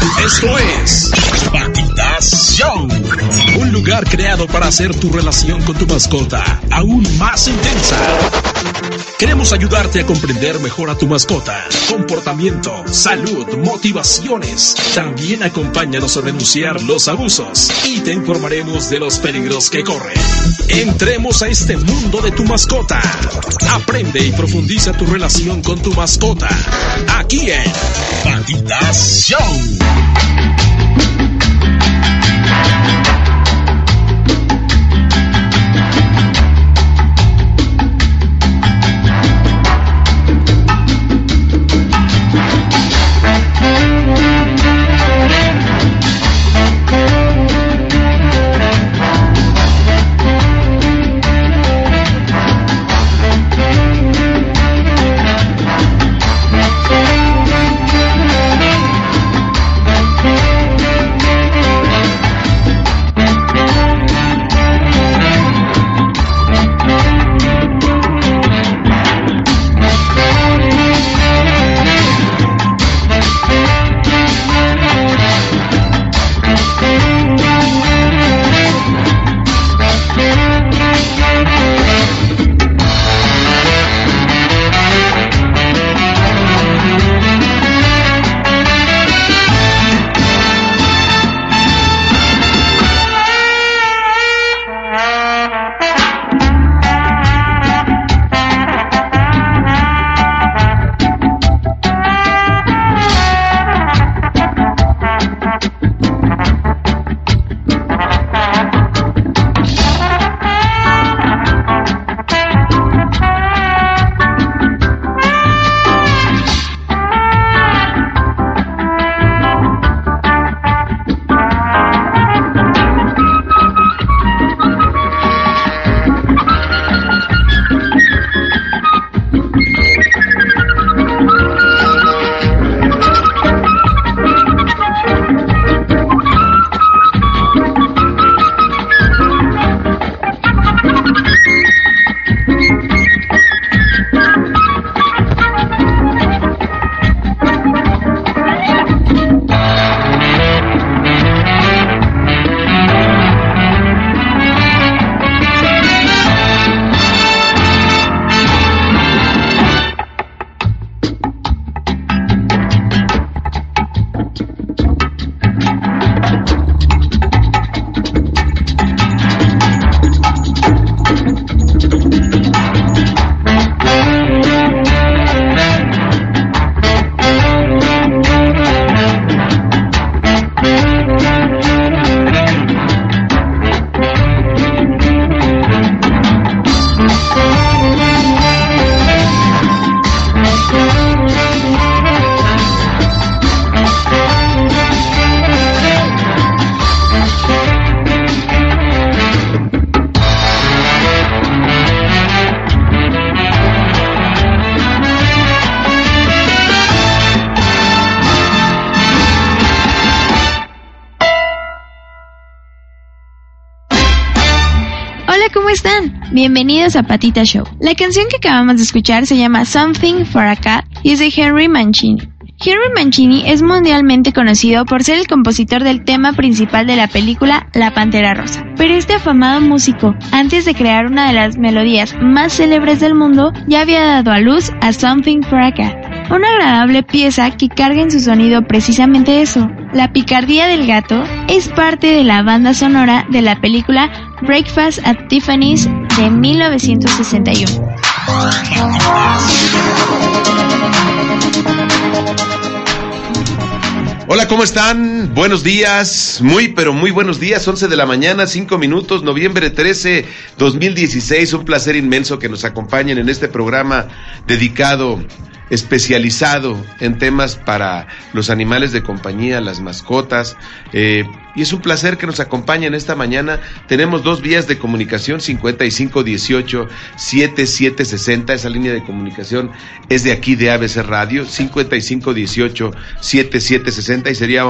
Patitas Un lugar creado para hacer tu relación con tu mascota aún más intensa. Queremos ayudarte a comprender mejor a tu mascota, comportamiento, salud, motivaciones. También acompáñanos a denunciar los abusos y te informaremos de los peligros que corren. Entremos a este mundo de tu mascota. Aprende y profundiza tu relación con tu mascota. Aquí en Patitas. Bienvenidos a Patita Show. La canción que acabamos de escuchar se llama Something for a Cat y es de Henry Mancini. Henry Mancini es mundialmente conocido por ser el compositor del tema principal de la película La Pantera Rosa. Pero este afamado músico, antes de crear una de las melodías más célebres del mundo, ya había dado a luz a Something for a Cat, una agradable pieza que carga en su sonido precisamente eso. La picardía del gato es parte de la banda sonora de la película Breakfast at Tiffany's de 1961. Hola, ¿cómo están? Buenos días, muy pero muy buenos días, 11 de la mañana, 5 minutos, noviembre 13, 2016. Un placer inmenso que nos acompañen en este programa dedicado especializado en temas para los animales de compañía, las mascotas. Eh, y es un placer que nos acompañen esta mañana. Tenemos dos vías de comunicación, 5518-7760. Esa línea de comunicación es de aquí de ABC Radio, 5518-7760. Y sería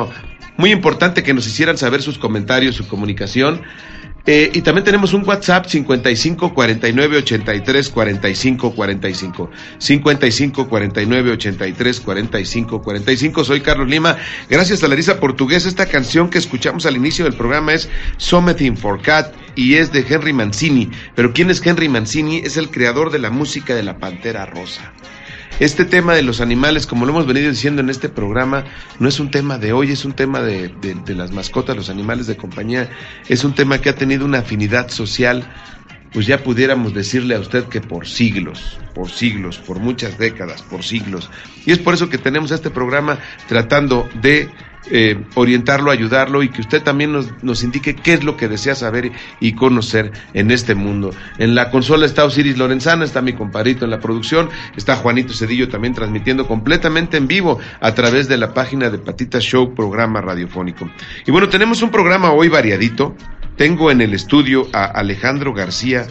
muy importante que nos hicieran saber sus comentarios, su comunicación. Eh, y también tenemos un WhatsApp 55 49 83 45 45. 55 49 83 45 45. Soy Carlos Lima. Gracias a Larisa Portugués. Esta canción que escuchamos al inicio del programa es Something for Cat y es de Henry Mancini. Pero ¿quién es Henry Mancini? Es el creador de la música de la Pantera Rosa. Este tema de los animales, como lo hemos venido diciendo en este programa, no es un tema de hoy, es un tema de, las mascotas, los animales de compañía, es un tema que ha tenido una afinidad social pues ya pudiéramos decirle a usted que por siglos, por siglos, por muchas décadas, por siglos. Y es por eso que tenemos este programa tratando de eh, orientarlo, ayudarlo y que usted también nos, nos, indique qué es lo que desea saber y conocer en este mundo. En la consola está Osiris Lorenzana, está mi compadrito en la producción, está Juanito Cedillo también transmitiendo completamente en vivo a través de la página de Patita Show, programa radiofónico. Y bueno, tenemos un programa hoy variadito. Tengo en el estudio a Alejandro García,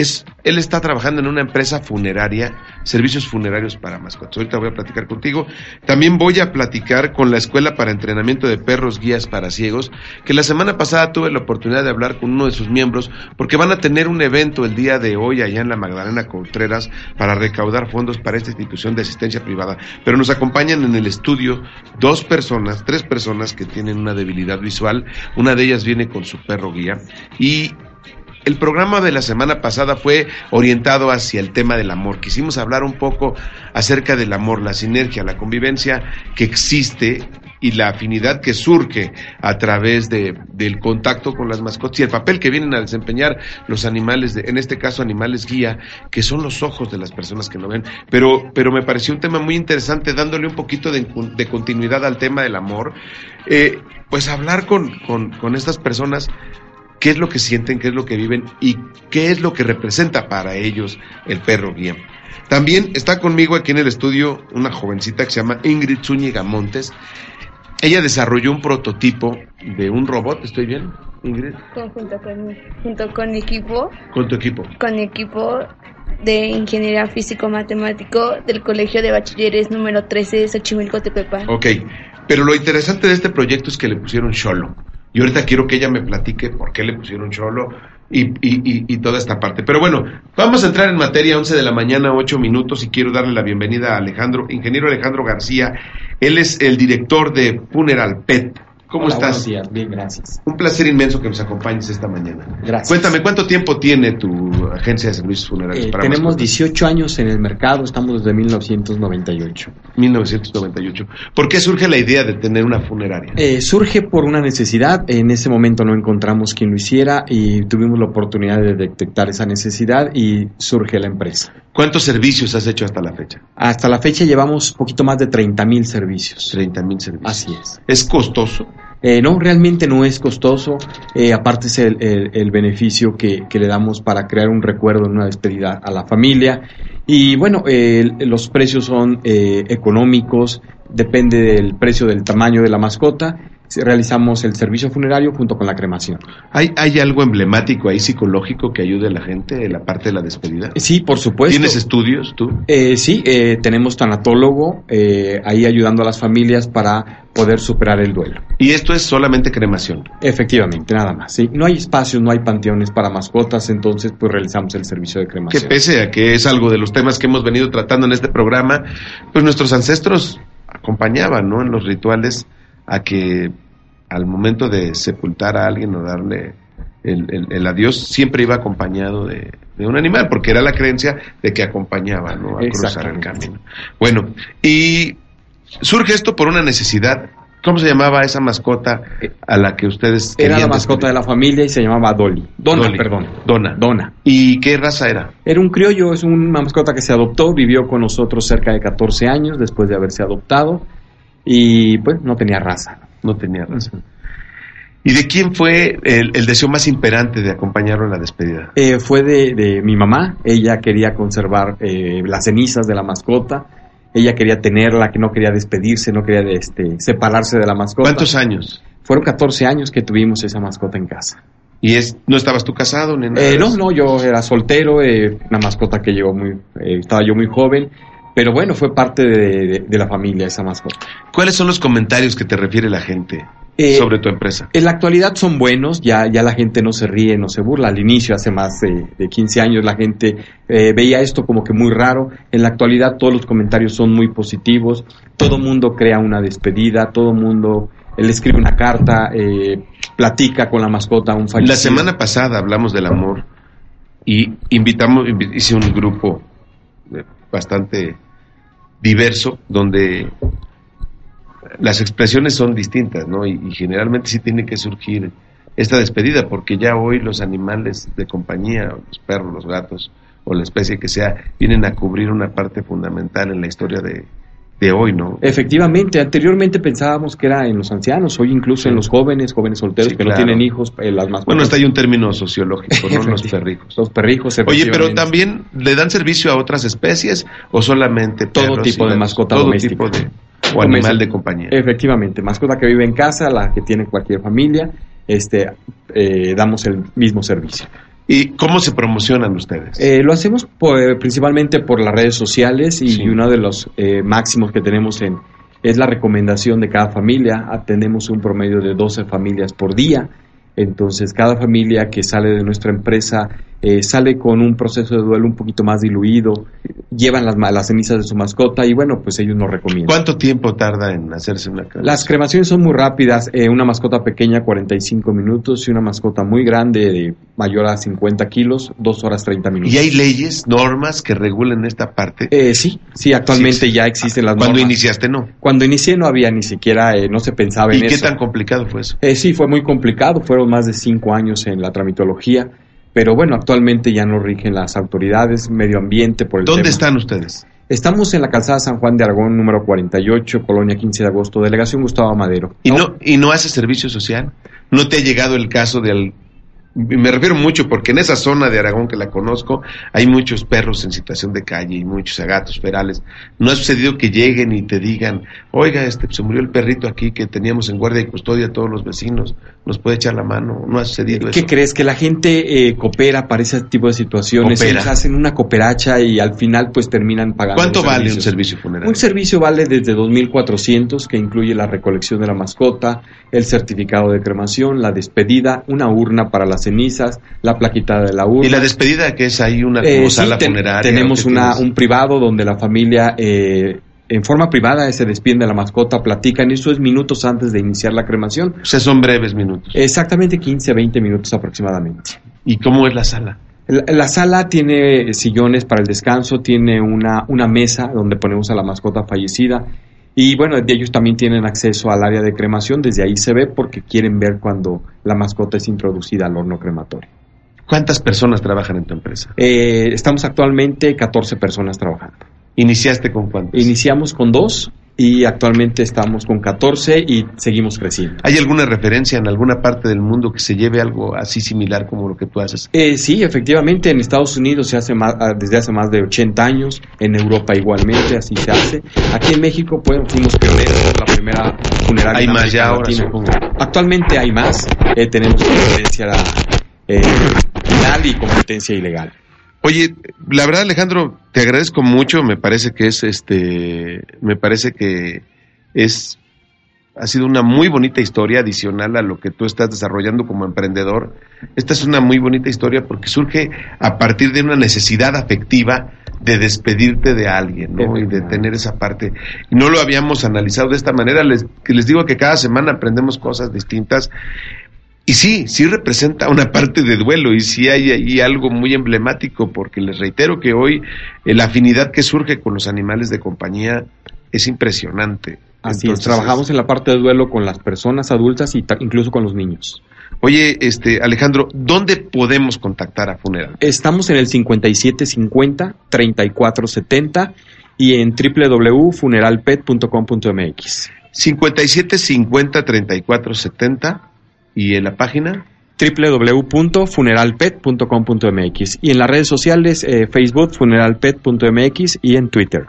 es, él está trabajando en una empresa funeraria, servicios funerarios para mascotas. Ahorita voy a platicar contigo. También voy a platicar con la Escuela para Entrenamiento de Perros Guías para Ciegos, que la semana pasada tuve la oportunidad de hablar con uno de sus miembros, porque van a tener un evento el día de hoy allá en la Magdalena Contreras para recaudar fondos para esta institución de asistencia privada. Pero nos acompañan en el estudio dos personas, tres personas que tienen una debilidad visual. Una de ellas viene con su perro guía y el programa de la semana pasada fue orientado hacia el tema del amor. Quisimos hablar un poco acerca del amor, la sinergia, la convivencia que existe y la afinidad que surge a través de, del contacto con las mascotas y el papel que vienen a desempeñar los animales, de, en este caso animales guía, que son los ojos de las personas que no ven. Pero, pero me pareció un tema muy interesante dándole un poquito de, continuidad al tema del amor. Eh, pues hablar con, con, con estas personas qué es lo que sienten, qué es lo que viven y qué es lo que representa para ellos el perro guía. También está conmigo aquí en el estudio una jovencita que se llama Ingrid Zúñiga Montes. Ella desarrolló un prototipo de un robot, ¿estoy bien, Ingrid? Junto con, junto con equipo. ¿Con tu equipo? Con equipo de Ingeniería Físico-Matemático del Colegio de Bachilleres número 13 de Xochimilco, Tepepan. Ok, pero lo interesante de este proyecto es que le pusieron Cholo. Y ahorita quiero que ella me platique por qué le pusieron cholo y, y, y, toda esta parte. Pero bueno, vamos a entrar en materia, 11 de la mañana, 8 minutos, y quiero darle la bienvenida a Alejandro, ingeniero Alejandro García. Él es el director de Funeral Pet. ¿Cómo estás? Buenos días, bien, gracias. Un placer inmenso que nos acompañes esta mañana. Gracias. Cuéntame, ¿cuánto tiempo tiene tu agencia de servicios funerarios? Eh, tenemos 18 años en el mercado, estamos desde 1998. 1998. ¿Por qué surge la idea de tener una funeraria? Eh, surge por una necesidad, en ese momento no encontramos quien lo hiciera y tuvimos la oportunidad de detectar esa necesidad y surge la empresa. ¿Cuántos servicios has hecho hasta la fecha? Hasta la fecha llevamos poquito más de 30 mil servicios. 30 mil servicios. Así es. ¿Es costoso? Eh, no, realmente no es costoso. Eh, aparte es el, beneficio que, le damos para crear un recuerdo en una despedida a la familia. Y bueno, los precios son eh, económicos, depende del precio del tamaño de la mascota realizamos el servicio funerario junto con la cremación. ¿Hay, ¿Hay algo emblemático ahí psicológico que ayude a la gente en la parte de la despedida? Sí, por supuesto. ¿Tienes estudios tú? Eh, sí, eh, tenemos tanatólogo eh, ahí ayudando a las familias para poder superar el duelo. ¿Y esto es solamente cremación? Efectivamente, nada más. Sí. No hay espacios, no hay panteones para mascotas, entonces pues realizamos el servicio de cremación. Que pese a que es algo de los temas que hemos venido tratando en este programa, pues nuestros ancestros acompañaban, ¿no? En los rituales a que al momento de sepultar a alguien o darle el, adiós siempre iba acompañado de, un animal, porque era la creencia de que acompañaba ¿no? a cruzar el camino. Bueno, y surge esto por una necesidad. ¿Cómo se llamaba esa mascota a la que ustedes Era la mascota de la familia y se llamaba Dolly. Dona, perdón. Dona. ¿Y qué raza era? Era un criollo, es una mascota que se adoptó, vivió con nosotros cerca de 14 años después de haberse adoptado y pues no tenía raza. No tenía raza. ¿Y de quién fue el, deseo más imperante de acompañarlo en la despedida? Eh, fue de, mi mamá. Ella quería conservar eh, las cenizas de la mascota ella quería tenerla, que no quería despedirse, no quería este, separarse de la mascota. ¿Cuántos años? Fueron 14 años que tuvimos esa mascota en casa. ¿Y es, no estabas tú casado ni nada? Eh, de no, no, yo era soltero, eh, una mascota que llegó muy, eh, estaba yo muy joven, pero bueno, fue parte de, de- de la familia esa mascota. ¿Cuáles son los comentarios que te refiere la gente Eh, sobre tu empresa? En la actualidad son buenos, ya, ya la gente no se ríe, no se burla. Al inicio, hace más de, de 15 años, la gente eh, veía esto como que muy raro. En la actualidad todos los comentarios son muy positivos, todo mundo crea una despedida, todo mundo le escribe una carta, eh, platica con la mascota, un fallecido. La semana pasada hablamos del amor y invitamos, invi- hice un grupo bastante diverso donde las expresiones son distintas, ¿no? Y, generalmente sí tiene que surgir esta despedida, porque ya hoy los animales de compañía, los perros, los gatos o la especie que sea, vienen a cubrir una parte fundamental en la historia de, de hoy, ¿no? Efectivamente, anteriormente pensábamos que era en los ancianos, hoy incluso en los jóvenes, jóvenes solteros Sí, que claro. no tienen hijos, eh, las. Bueno, hasta hay un término sociológico, ¿no? Los perrijos. Los perrijos, Oye, pero también le dan servicio a otras especies o solamente Todo tipo de mascota todo doméstica. tipo de o animal Doméstica. de compañía. Efectivamente, mascota que vive en casa, la que tiene cualquier familia, este, eh, damos el mismo servicio. ¿Y cómo se promocionan ustedes? Eh, lo hacemos por- principalmente por las redes sociales y Sí. uno de los eh, máximos que tenemos en es la recomendación de cada familia. Atendemos un promedio de 12 familias por día. Entonces, cada familia que sale de nuestra empresa eh, sale con un proceso de duelo un poquito más diluido, llevan las, las cenizas de su mascota y bueno, pues ellos nos recomiendan. ¿Cuánto tiempo tarda en hacerse una cremación? Las cremaciones son muy rápidas, eh, una mascota pequeña 45 minutos y una mascota muy grande de mayor a 50 kilos, 2 horas 30 minutos. ¿Y hay leyes, normas que regulen esta parte? Eh, sí, sí, actualmente Sí, sí. ya existen las Cuando normas. iniciaste, no. Cuando inicié no había ni siquiera, eh, no se pensaba ¿Y en qué eso. tan complicado fue eso? Eh, sí, fue muy complicado, fueron más de cinco años en la tramitología, pero bueno, actualmente ya nos rigen las autoridades, medio ambiente por el ¿Dónde tema. están ustedes? Estamos en la calzada San Juan de Aragón, número 48, Colonia 15 de agosto, delegación Gustavo Madero. ¿Y no, ¿Y no hace servicio social? ¿No te ha llegado el caso del... Me refiero mucho porque en esa zona de Aragón que la conozco hay muchos perros en situación de calle y muchos gatos ferales. ¿No ha sucedido que lleguen y te digan, oiga, este, se murió el perrito aquí que teníamos en guardia y custodia a todos los vecinos, nos puede echar la mano? ¿No ha sucedido ¿Qué eso? crees? Que la gente eh, coopera para ese tipo de situaciones. Ellos hacen una cooperacha y al final pues terminan pagando. ¿Cuánto vale un servicio funerario? Un servicio vale desde 2.400, que incluye la recolección de la mascota, el certificado de cremación, la despedida, una urna para las cenizas, la plaquita de la urna. ¿Y la despedida que es ahí una Eh, como sala funeraria? Tenemos ¿o qué una, tienes? un privado donde la familia, eh, en forma privada, se despide de la mascota, platican. Eso es minutos antes de iniciar la cremación. O sea, son breves minutos. Exactamente 15, 20 minutos aproximadamente. ¿Y cómo es la sala? La, la sala tiene sillones para el descanso, tiene una, una mesa donde ponemos a la mascota fallecida. Y bueno, ellos también tienen acceso al área de cremación, desde ahí se ve porque quieren ver cuando la mascota es introducida al horno crematorio. ¿Cuántas personas trabajan en tu empresa? Eh, estamos actualmente 14 personas trabajando. ¿Iniciaste con cuántos? Iniciamos con dos y actualmente estamos con 14 y seguimos creciendo. ¿Hay alguna referencia en alguna parte del mundo que se lleve algo así similar como lo que tú haces? Eh, sí, efectivamente, en Estados Unidos se hace más, ah, desde hace más de 80 años, en Europa igualmente, así se hace. Aquí en México pues, fuimos pioneros, la primera funeraria Hay en más ya ahora, supongo. Actualmente hay más, eh, tenemos competencia eh, legal y competencia ilegal. Oye, la verdad Alejandro, te agradezco mucho, me parece que es este, me parece que es, ha sido una muy bonita historia adicional a lo que tú estás desarrollando como emprendedor. Esta es una muy bonita historia porque surge a partir de una necesidad afectiva de despedirte de alguien, ¿no? Y de tener esa parte. No lo habíamos analizado de esta manera. Les, les digo que cada semana aprendemos cosas distintas. Y sí, sí representa una parte de duelo y sí hay ahí algo muy emblemático porque les reitero que hoy eh, la afinidad que surge con los animales de compañía es impresionante. Así Entonces, es, trabajamos en la parte de duelo con las personas adultas y incluso con los niños. Oye, este Alejandro, ¿dónde podemos contactar a Funeral? Estamos en el 5750-3470 y en www.funeralpet.com.mx. 57 50 34 70 y en la página www.funeralpet.com.mx y en las redes sociales eh, Facebook funeralpet.mx y en Twitter.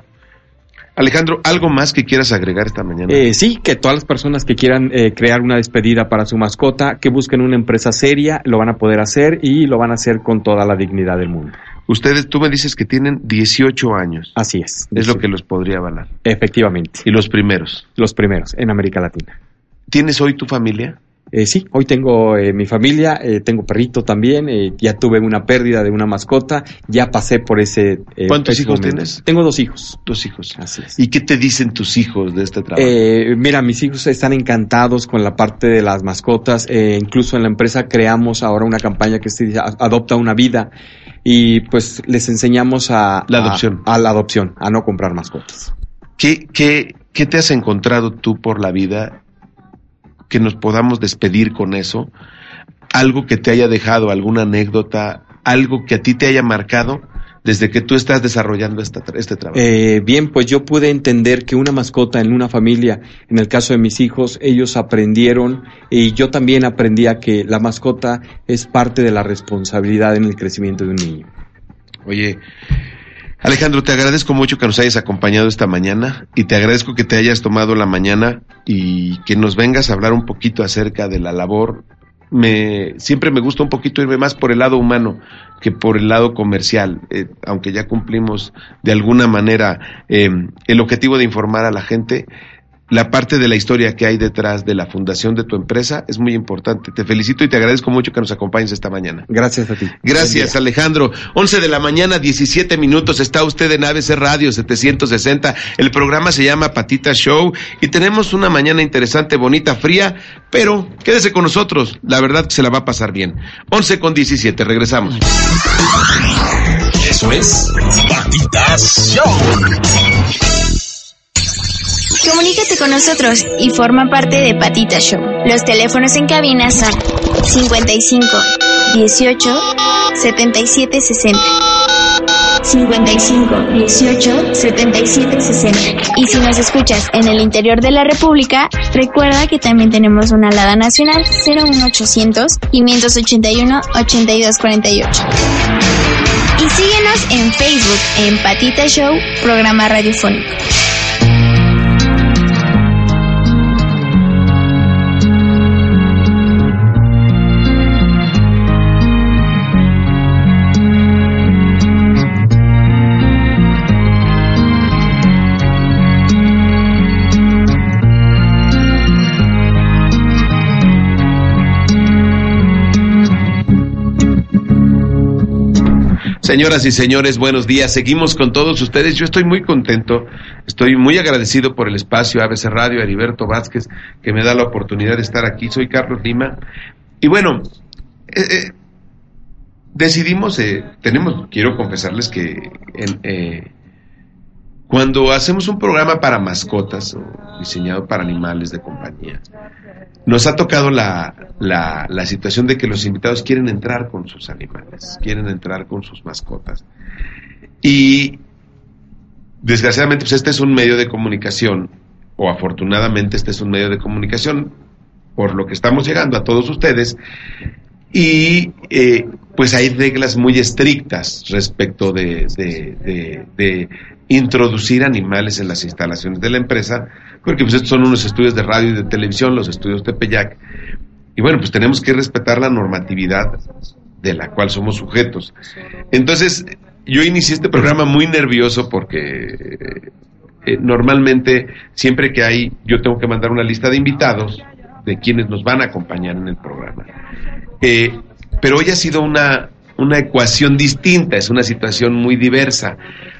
Alejandro, ¿algo más que quieras agregar esta mañana? Eh, sí, que todas las personas que quieran eh, crear una despedida para su mascota, que busquen una empresa seria, lo van a poder hacer y lo van a hacer con toda la dignidad del mundo. Ustedes, tú me dices que tienen 18 años. Así es. Es lo que los podría avalar. Efectivamente. Y los primeros. Los primeros en América Latina. ¿Tienes hoy tu familia? Eh, sí, hoy tengo eh, mi familia, eh, tengo perrito también, eh, ya tuve una pérdida de una mascota, ya pasé por ese... eh, ¿Cuántos ese hijos momento. tienes? Tengo dos hijos. Dos hijos. Así es. ¿Y qué te dicen tus hijos de este trabajo? Eh, mira, mis hijos están encantados con la parte de las mascotas. eh, incluso en la empresa creamos ahora una campaña que se dice "A- Adopta una vida. Y pues les enseñamos a... La a- adopción. A, la adopción, a no comprar mascotas. ¿Qué, qué, ¿Qué te has encontrado tú por la vida que nos podamos despedir con eso? Algo que te haya dejado, alguna anécdota, algo que a ti te haya marcado desde que tú estás desarrollando esta, este trabajo. Eh, bien, pues yo pude entender que una mascota en una familia, en el caso de mis hijos, ellos aprendieron y yo también aprendí a que la mascota es parte de la responsabilidad en el crecimiento de un niño. Oye, Alejandro, te agradezco mucho que nos hayas acompañado esta mañana y te agradezco que te hayas tomado la mañana y que nos vengas a hablar un poquito acerca de la labor. Me, siempre me gusta un poquito irme más por el lado humano que por el lado comercial, eh, aunque ya cumplimos de alguna manera eh, el objetivo de informar a la gente. La parte de la historia que hay detrás de la fundación de tu empresa es muy importante. Te felicito y te agradezco mucho que nos acompañes esta mañana. Gracias a ti. Gracias, Alejandro. 11 de la mañana, 17 minutos. Está usted en ABC Radio 760. El programa se llama Patita Show y tenemos una mañana interesante, bonita, fría, pero quédese con nosotros. La verdad que se la va a pasar bien. 11 con 17. Regresamos. Eso es Patitas Show. Comunícate con nosotros y forma parte de Patita Show. Los teléfonos en cabina son 55 18 77 60. 55 18 77 60. Y si nos escuchas en el interior de la República, recuerda que también tenemos una alada nacional 01800 581 8248. Y síguenos en Facebook en Patita Show, programa radiofónico. Señoras y señores, buenos días. Seguimos con todos ustedes. Yo estoy muy contento, estoy muy agradecido por el espacio ABC Radio, Heriberto Vázquez, que me da la oportunidad de estar aquí. Soy Carlos Lima. Y bueno, eh, eh, decidimos, eh, tenemos, quiero confesarles que en, eh, cuando hacemos un programa para mascotas o diseñado para animales de compañía, nos ha tocado la, la, la, situación de que los invitados quieren entrar con sus animales, quieren entrar con sus mascotas. Y desgraciadamente, pues este es un medio de comunicación, o afortunadamente este es un medio de comunicación, por lo que estamos llegando a todos ustedes, y eh, pues hay reglas muy estrictas respecto de, de, introducir animales en las instalaciones de la empresa, porque pues estos son unos estudios de radio y de televisión, los estudios Tepeyac, y bueno, pues tenemos que respetar la normatividad de la cual somos sujetos. Entonces, yo inicié este programa muy nervioso porque eh, normalmente siempre que hay, yo tengo que mandar una lista de invitados de quienes nos van a acompañar en el programa. Eh, pero hoy ha sido una, una ecuación distinta, es una situación muy diversa,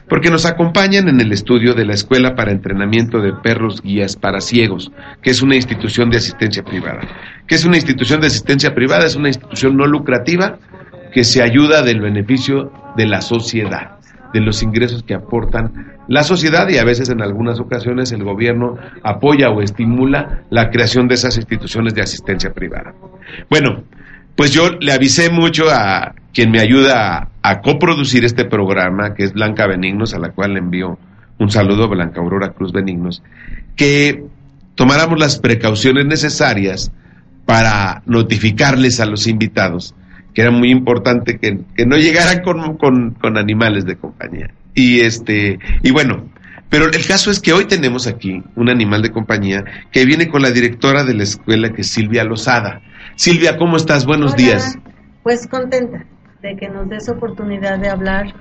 porque nos acompañan en el estudio de la Escuela para Entrenamiento de Perros Guías para Ciegos, que es una institución de asistencia privada. ¿Qué es una institución de asistencia privada? Es una institución no lucrativa que se ayuda del beneficio de la sociedad, de los ingresos que aportan la sociedad y a veces en algunas ocasiones el gobierno apoya o estimula la creación de esas instituciones de asistencia privada. Bueno, pues yo le avisé mucho a quien me ayuda a, a, coproducir este programa, que es Blanca Benignos, a la cual le envío un saludo, Blanca Aurora Cruz Benignos, que tomáramos las precauciones necesarias para notificarles a los invitados que era muy importante que, que no llegaran con, con, con, animales de compañía. Y este, y bueno, Pero el caso es que hoy tenemos aquí un animal de compañía que viene con la directora de la escuela, que es Silvia Lozada. Silvia, ¿cómo estás? Buenos Hola. días. Pues contenta de que nos des oportunidad de hablar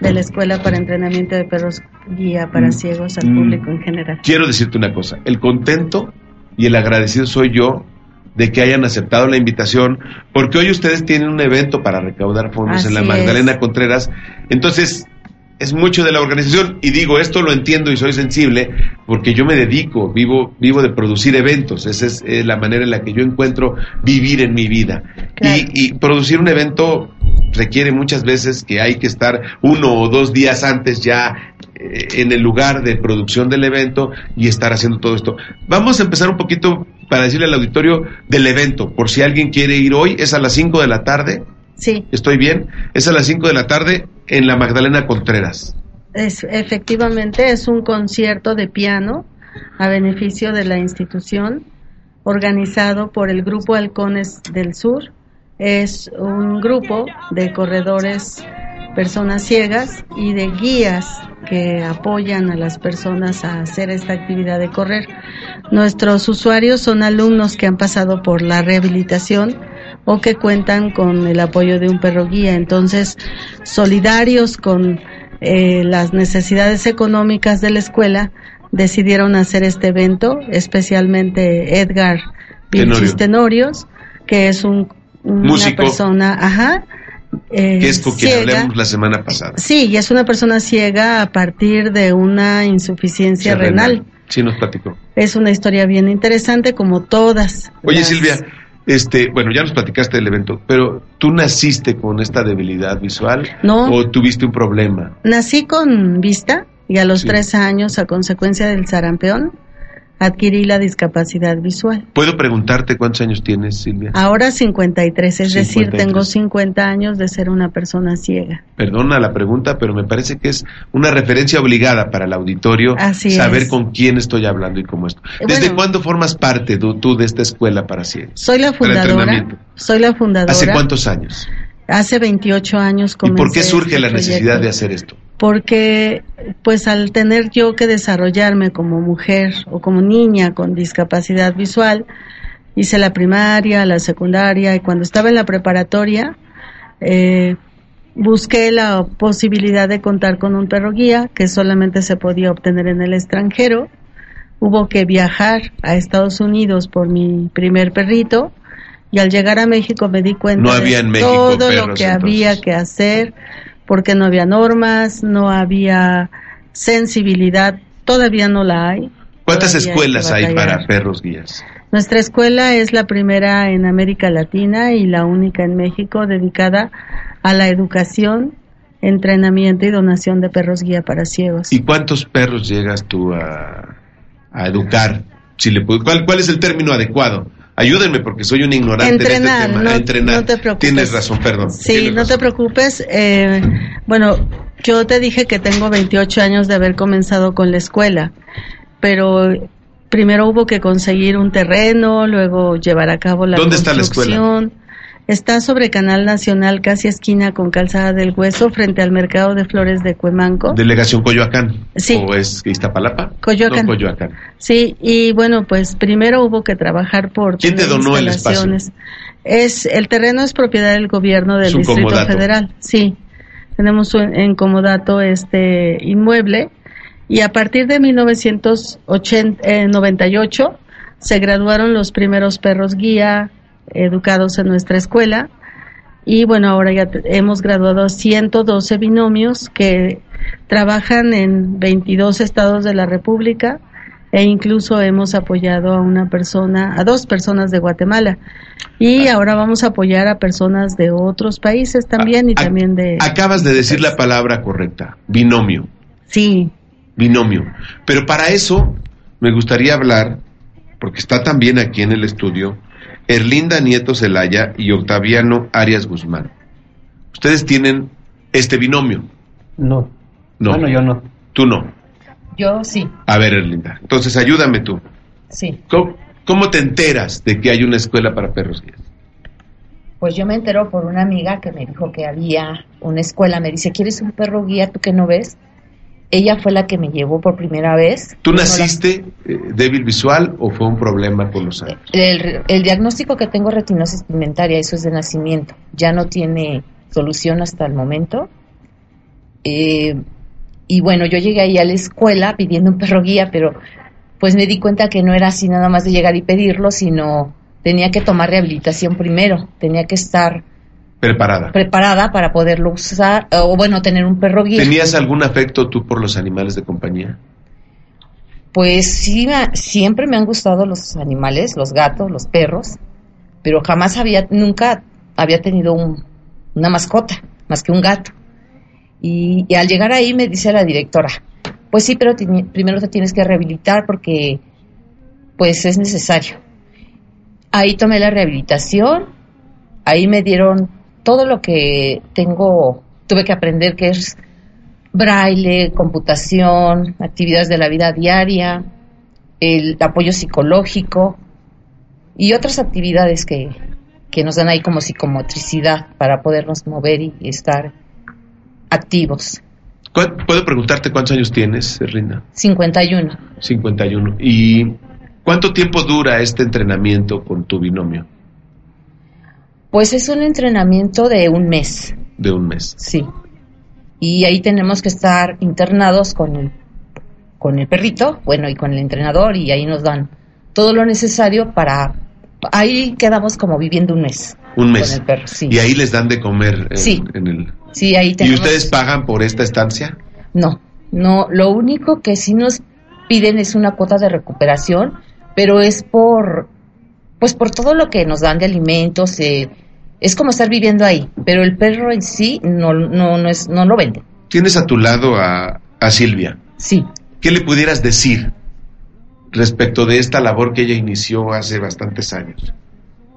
de la Escuela para Entrenamiento de Perros Guía para Mm. Ciegos al Mm. público en general. Quiero decirte una cosa, el contento y el agradecido soy yo de que hayan aceptado la invitación, porque hoy ustedes tienen un evento para recaudar fondos en la Magdalena es. Contreras. Entonces, es mucho de la organización y digo, esto lo entiendo y soy sensible porque yo me dedico, vivo vivo de producir eventos, esa es eh, la manera en la que yo encuentro vivir en mi vida. Claro. Y, y producir un evento requiere muchas veces que hay que estar uno o dos días antes ya eh, en el lugar de producción del evento y estar haciendo todo esto. Vamos a empezar un poquito para decirle al auditorio del evento, por si alguien quiere ir hoy, es a las 5 de la tarde, Sí, ¿estoy bien? Es a las 5 de la tarde en la Magdalena Contreras. es, efectivamente es un concierto de piano a beneficio de la institución organizado por el Grupo Halcones del Sur. Es un grupo de corredores, personas ciegas y de guías que apoyan a las personas a hacer esta actividad de correr. Nuestros usuarios son alumnos que han pasado por la rehabilitación o que cuentan con el apoyo de un perro guía. Entonces, solidarios con eh, las necesidades económicas de la escuela, decidieron hacer este evento, especialmente Edgar Vilchis Tenorios, que es un, una Músico. persona, ajá, eh, que es con quien ciega. hablamos la semana pasada. Sí, y es una persona ciega a partir de una insuficiencia renal. Sí, nos platicó. Es una historia bien interesante, como todas. Oye, las- Silvia, este, bueno, ya nos platicaste del evento, pero ¿tú naciste con esta debilidad visual No. o tuviste un problema? Nací con vista y a los Sí. tres años, a consecuencia del sarampión, adquirí la discapacidad visual. ¿Puedo preguntarte cuántos años tienes, Silvia? Ahora 53, es decir, 53. tengo 50 años de ser una persona ciega. Perdona la pregunta, pero me parece que es una referencia obligada para el auditorio Así saber es. con quién estoy hablando y cómo esto. Eh, ¿Desde bueno. cuándo formas parte tú, tú de esta escuela para ciegos? Soy la fundadora. Soy la fundadora. ¿Hace cuántos años? Hace 28 años ¿Y comencé por qué surge este la necesidad de hacer esto? Porque pues al tener yo que desarrollarme como mujer o como niña con discapacidad visual, hice la primaria, la secundaria y cuando estaba en la preparatoria eh, busqué la posibilidad de contar con un perro guía que solamente se podía obtener en el extranjero. Hubo que viajar a Estados Unidos por mi primer perrito y al llegar a México me di cuenta No había de México todo lo que había que hacer porque no había normas, no había sensibilidad, todavía no la hay. ¿Cuántas escuelas hay para perros guías? Nuestra escuela es la primera en América Latina y la única en México dedicada a la educación, entrenamiento y donación de perros guía para ciegos. ¿Y cuántos perros llegas tú a, a educar? Si le ¿cuál, ¿Cuál es el término adecuado? Ayúdenme porque soy un ignorante Entrenar, este tema. no- A entrenar. no te preocupes. Tienes razón, perdón. Sí, no te preocupes. eh, bueno, yo te dije que tengo 28 años de haber comenzado con la escuela, pero primero hubo que conseguir un terreno, luego llevar a cabo la ¿Dónde está la escuela? Está sobre Canal Nacional, casi esquina con Calzada del Hueso, frente al Mercado de Flores de Cuemanco. Delegación Coyoacán. Sí. ¿O es Iztapalapa? Coyoacán. No, Coyoacán. Sí, y bueno, pues primero hubo que trabajar por ¿Quién te donó el espacio? Es el terreno es propiedad del gobierno del Distrito comodato. Federal. Sí. Tenemos un- en comodato este inmueble y a partir de 1998 se graduaron los primeros perros guía educados en nuestra escuela y bueno, ahora ya hemos graduado a 112 binomios que trabajan en 22 estados de la República e incluso hemos apoyado a una persona, a dos personas de Guatemala y ahora vamos a apoyar a personas de otros países también y A- también de Acabas de decir la palabra correcta, binomio. sí, binomio. Pero para eso me gustaría hablar, porque está también aquí en el estudio, Erlinda Nieto Celaya y Octaviano Arias Guzmán. Ustedes tienen este binomio. No. No. Bueno, yo no. Tú no. Yo sí, A ver, Erlinda. Entonces, ayúdame tú. sí. ¿Cómo, cómo te enteras de que hay una escuela para perros guías? Pues yo me entero por una amiga que me dijo que había una escuela. Me dice, ¿quieres un perro guía tú que no ves? Ella fue la que me llevó por primera vez. ¿Tú la- naciste eh, débil visual o fue un problema con los años? el, el diagnóstico que tengo es retinosis pigmentaria, eso es de nacimiento. Ya no tiene solución hasta el momento. Eh, y bueno, yo llegué ahí a la escuela pidiendo un perro guía, pero pues me di cuenta que no era así nada más de llegar y pedirlo, sino tenía que tomar rehabilitación primero, tenía que estar Preparada. preparada para poderlo usar, o bueno, tener un perro guía. ¿Tenías algún afecto tú por los animales de compañía? Pues sí, siempre me han gustado los animales, los gatos, los perros, pero jamás había, nunca había tenido un- una mascota, más que un gato. Y, y al llegar ahí me dice la directora, pues sí, pero primero te tienes que rehabilitar porque pues es necesario. Ahí tomé la rehabilitación, ahí me dieron todo lo que tengo, tuve que aprender que es braille, computación, actividades de la vida diaria, el apoyo psicológico y otras actividades que, que nos dan ahí como psicomotricidad para podernos mover y estar activos. ¿Cuál- ¿Puedo preguntarte cuántos años tienes, Rinda? 51. 51. ¿Y cuánto tiempo dura este entrenamiento con tu binomio? Pues es un entrenamiento de un mes, De un mes. sí. Y ahí tenemos que estar internados con el, con el perrito, bueno, y con el entrenador, y ahí nos dan todo lo necesario para... Ahí quedamos como viviendo un mes. Un mes. Con el perro, sí. Y ahí les dan de comer en, Sí. en el... Sí, ahí ¿Y tenemos... ustedes pagan por esta estancia? No, no, lo único que sí nos piden es una cuota de recuperación, pero es por, pues por todo lo que nos dan de alimentos, eh, es como estar viviendo ahí, pero el perro en sí no, no, no es, no lo venden. Tienes a tu lado a, a Silvia. Sí, ¿Qué le pudieras decir respecto de esta labor que ella inició hace bastantes años?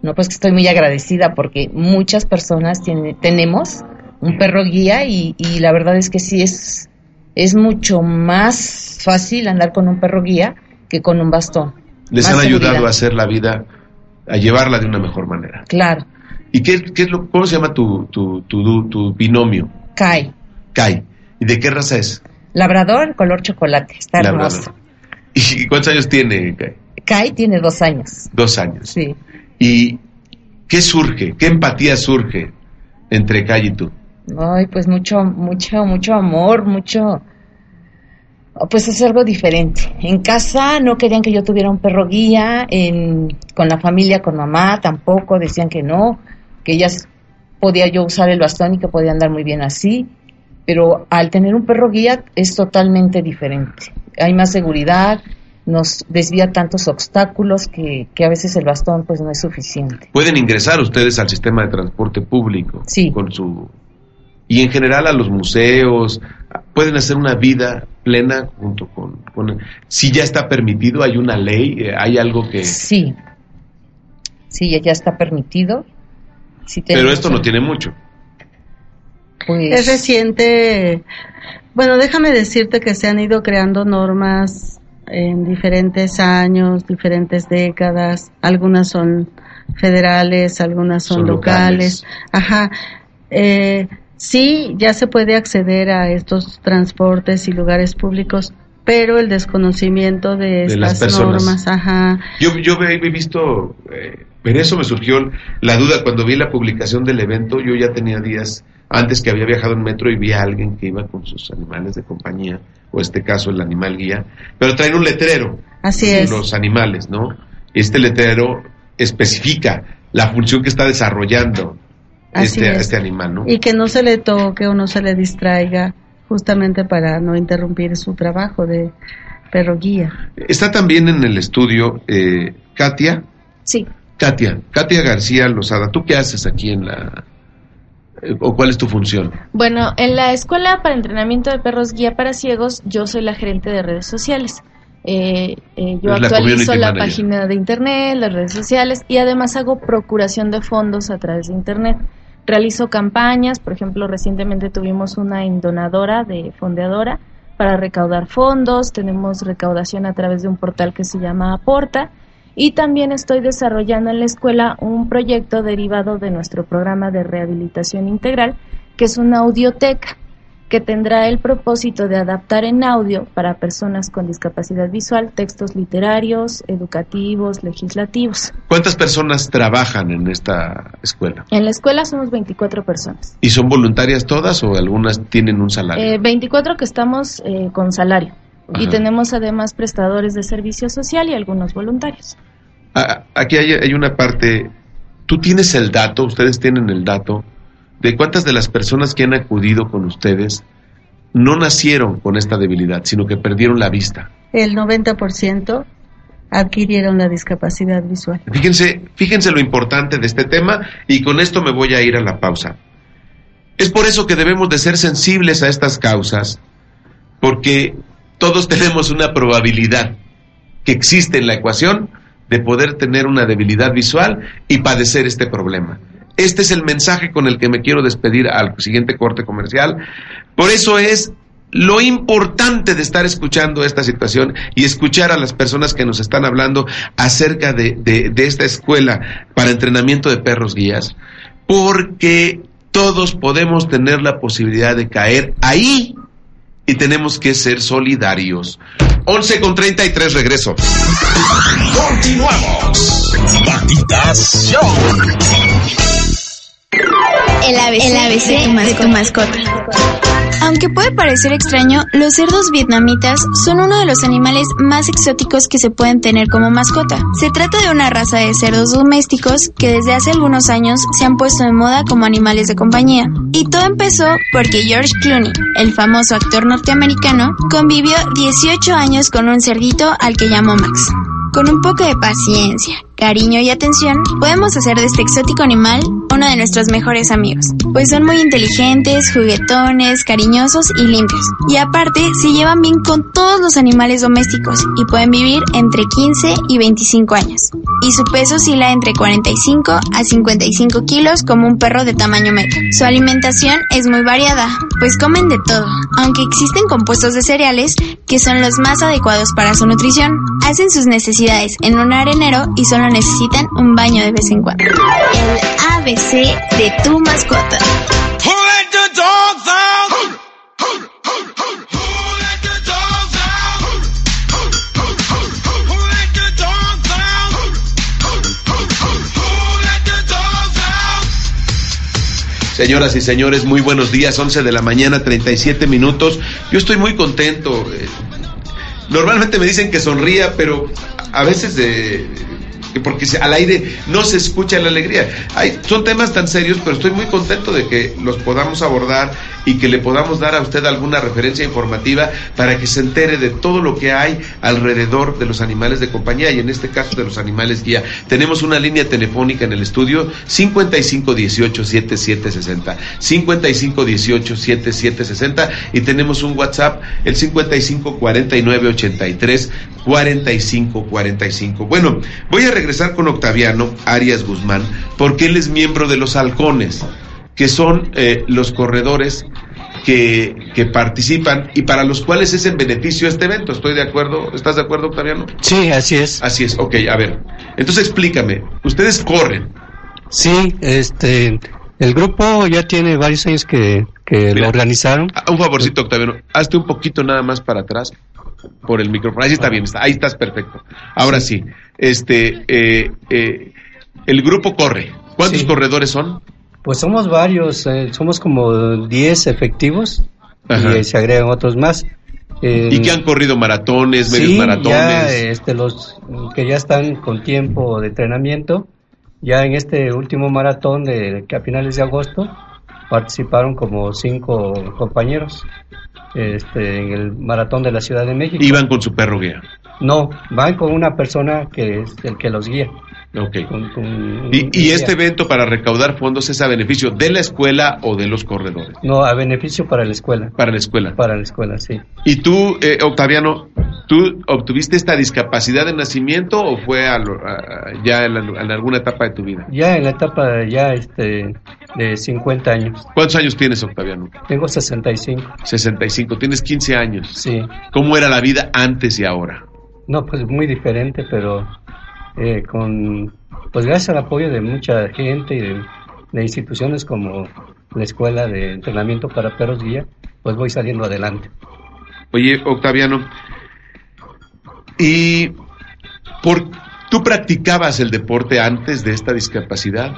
no, pues que estoy muy agradecida porque muchas personas tiene- tenemos un perro guía y, y la verdad es que sí es, es mucho más fácil andar con un perro guía que con un bastón. Les Más han ayudado seguridad. a hacer la vida, a llevarla de una mejor manera. Claro, ¿Y qué, qué es lo, cómo se llama tu, tu, tu, tu binomio? cae. Kai. ¿Y de qué raza es? Labrador, color chocolate, está Labrador. hermoso. ¿Y cuántos años tiene Kai? Kai tiene dos años, Dos años. sí. ¿Y qué surge? ¿Qué empatía surge entre Kai y tú? Ay, pues mucho, mucho, mucho amor, mucho... Pues es algo diferente. En casa no querían que yo tuviera un perro guía, en, con la familia, con mamá tampoco, decían que no, que ellas podía yo usar el bastón y que podía andar muy bien así, pero al tener un perro guía es totalmente diferente. Hay más seguridad, nos desvía tantos obstáculos que, que a veces el bastón pues no es suficiente. Pueden ingresar ustedes al sistema de transporte público Sí. con su y en general a los museos pueden hacer una vida plena junto con, con- si ya está permitido hay una ley eh, hay algo que Sí, sí, ya- ya está permitido. Sí pero esto no tiene mucho pues, Es reciente. Bueno, déjame decirte que se han ido creando normas en diferentes años, diferentes décadas. Algunas son federales, algunas son, Son locales. locales. Ajá. Eh, sí, ya se puede acceder a estos transportes y lugares públicos, pero el desconocimiento de, De las estas personas. normas, ajá. yo yo he he visto eh, en eso me surgió la duda cuando vi la publicación del evento yo ya tenía días antes que había viajado en metro y vi a alguien que iba con sus animales de compañía o este caso el animal guía pero traen un letrero Así es. los animales, ¿no? Este letrero especifica la función que está desarrollando este, es. este animal, ¿no? y que no se le toque o no se le distraiga justamente para no interrumpir su trabajo de perro guía. Está también en el estudio eh, Katia, Sí. Katia, Katia García Lozada. ¿Tú qué haces aquí en la... eh, o cuál es tu función? Bueno, en la Escuela para Entrenamiento de Perros Guía para Ciegos, yo soy la gerente de redes sociales. Eh, eh, yo Es la actualizo la manager. página de internet, las redes sociales y además hago procuración de fondos a través de internet. Realizo campañas, por ejemplo, recientemente tuvimos una indonadora de fondeadora para recaudar fondos, tenemos recaudación a través de un portal que se llama Aporta y también estoy desarrollando en la escuela un proyecto derivado de nuestro programa de rehabilitación integral, que es una audioteca. que tendrá el propósito de adaptar en audio para personas con discapacidad visual textos literarios, educativos, legislativos. ¿Cuántas personas trabajan en esta escuela? En la escuela somos 24 personas. ¿Y son voluntarias todas o algunas tienen un salario? Eh, 24 que estamos eh, con salario. Y Ajá. tenemos además prestadores de servicio social y algunos voluntarios. Ah, Aquí hay, hay una parte, tú tienes el dato, ustedes tienen el dato de cuántas de las personas que han acudido con ustedes no nacieron con esta debilidad, sino que perdieron la vista. El 90% adquirieron la discapacidad visual. Fíjense, fíjense lo importante de este tema y con esto me voy a ir a la pausa. Es por eso que debemos de ser sensibles a estas causas, porque todos tenemos una probabilidad que existe en la ecuación de poder tener una debilidad visual y padecer este problema. Este es el mensaje con el que me quiero despedir al siguiente corte comercial. Por eso es lo importante de estar escuchando esta situación y escuchar a las personas que nos están hablando acerca de, esta escuela para entrenamiento de perros guías, porque todos podemos tener la posibilidad de caer ahí y tenemos que ser solidarios. 11 con 33, regreso. Continuamos. Patitas Show. El ABC, el ABC de tu mascota. Aunque puede parecer extraño, los cerdos vietnamitas son uno de los animales más exóticos que se pueden tener como mascota. Se trata de una raza de cerdos domésticos que desde hace algunos años se han puesto de moda como animales de compañía. Y todo empezó porque George Clooney, el famoso actor norteamericano, convivió 18 años con un cerdito al que llamó Max. Con un poco de paciencia, cariño y atención, podemos hacer de este exótico animal uno de nuestros mejores amigos, pues son muy inteligentes, juguetones, cariñosos y limpios. Y aparte, se llevan bien con todos los animales domésticos y pueden vivir entre 15 y 25 años. Y su peso oscila entre 45 a 55 kilos como un perro de tamaño medio. Su alimentación es muy variada, pues comen de todo, aunque existen compuestos de cereales que son los más adecuados para su nutrición. Hacen sus necesidades en un arenero y solo necesitan un baño de vez en cuando. El ABC de tu mascota. Señoras y señores, muy buenos días, 11 de la mañana, 37 minutos. Yo estoy muy contento. eh, Normalmente me dicen que sonría, pero a veces de porque al aire no se escucha la alegría. Son temas tan serios, pero estoy muy contento de que los podamos abordar y que le podamos dar a usted alguna referencia informativa para que se entere de todo lo que hay alrededor de los animales de compañía y en este caso de los animales guía. Tenemos una línea telefónica en el estudio 5518-7760, 5518-7760 y tenemos un WhatsApp el 554983-4545. Bueno, voy a regresar con Octaviano Arias Guzmán porque él es miembro de los halcones, que son eh, los corredores que, que participan y para los cuales es en beneficio este evento. ¿Estoy de acuerdo? ¿Estás de acuerdo, Octaviano? Sí, así es. Así es, ok, a ver. Entonces explícame, ustedes corren. Sí, este, el grupo ya tiene varios años que, que Mira. lo organizaron. Un favorcito, Octaviano, hazte un poquito nada más para atrás por el micrófono. Ahí está bien, está, ahí estás perfecto. Ahora sí, este, eh, eh, el grupo corre. ¿Cuántos Sí. corredores son? Pues somos varios, eh, somos como 10 efectivos Ajá. y se agregan otros más. ¿Y que han corrido maratones, medios sí, maratones? ya este, los que ya están con tiempo de entrenamiento, ya en este último maratón de que a finales de agosto participaron como cinco compañeros este, en el maratón de la Ciudad de México. Iban con su perro guía. No, van con una persona que es el que los guía. Ok. con- con un- Y, este evento para recaudar fondos es a beneficio de la escuela o de los corredores. No, a beneficio para la escuela. Para la escuela. Para la escuela, sí. ¿Y tú, eh, Octaviano, tú obtuviste esta discapacidad de nacimiento o fue a lo- a- ya en, la- en alguna etapa de tu vida? Ya en la etapa ya este de 50 años. ¿Cuántos años tienes, Octaviano? Tengo 65. 65. Tienes 15 años. Sí. ¿Cómo era la vida antes y ahora? No, pues muy diferente, pero eh, con pues gracias al apoyo de mucha gente y de, de instituciones como la Escuela de Entrenamiento para Perros Guía, pues voy saliendo adelante. Oye, Octaviano, ¿y por tú practicabas el deporte antes de esta discapacidad?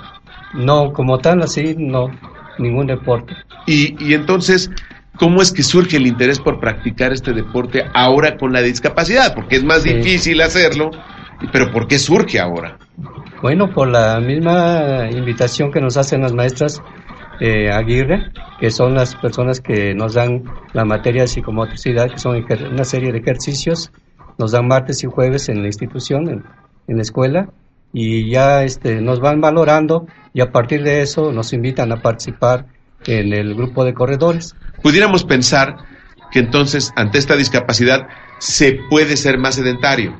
No, como tal, así, no, ningún deporte. Y, y entonces, ¿cómo es que surge el interés por practicar este deporte ahora con la discapacidad? Porque es más Sí. difícil hacerlo, pero ¿por qué surge ahora? Bueno, por la misma invitación que nos hacen las maestras eh, Aguirre, que son las personas que nos dan la materia de psicomotricidad, que son una serie de ejercicios, nos dan martes y jueves en la institución, en, en la escuela, y ya este, nos van valorando y a partir de eso nos invitan a participar en el grupo de corredores. Pudiéramos pensar que entonces, ante esta discapacidad, se puede ser más sedentario.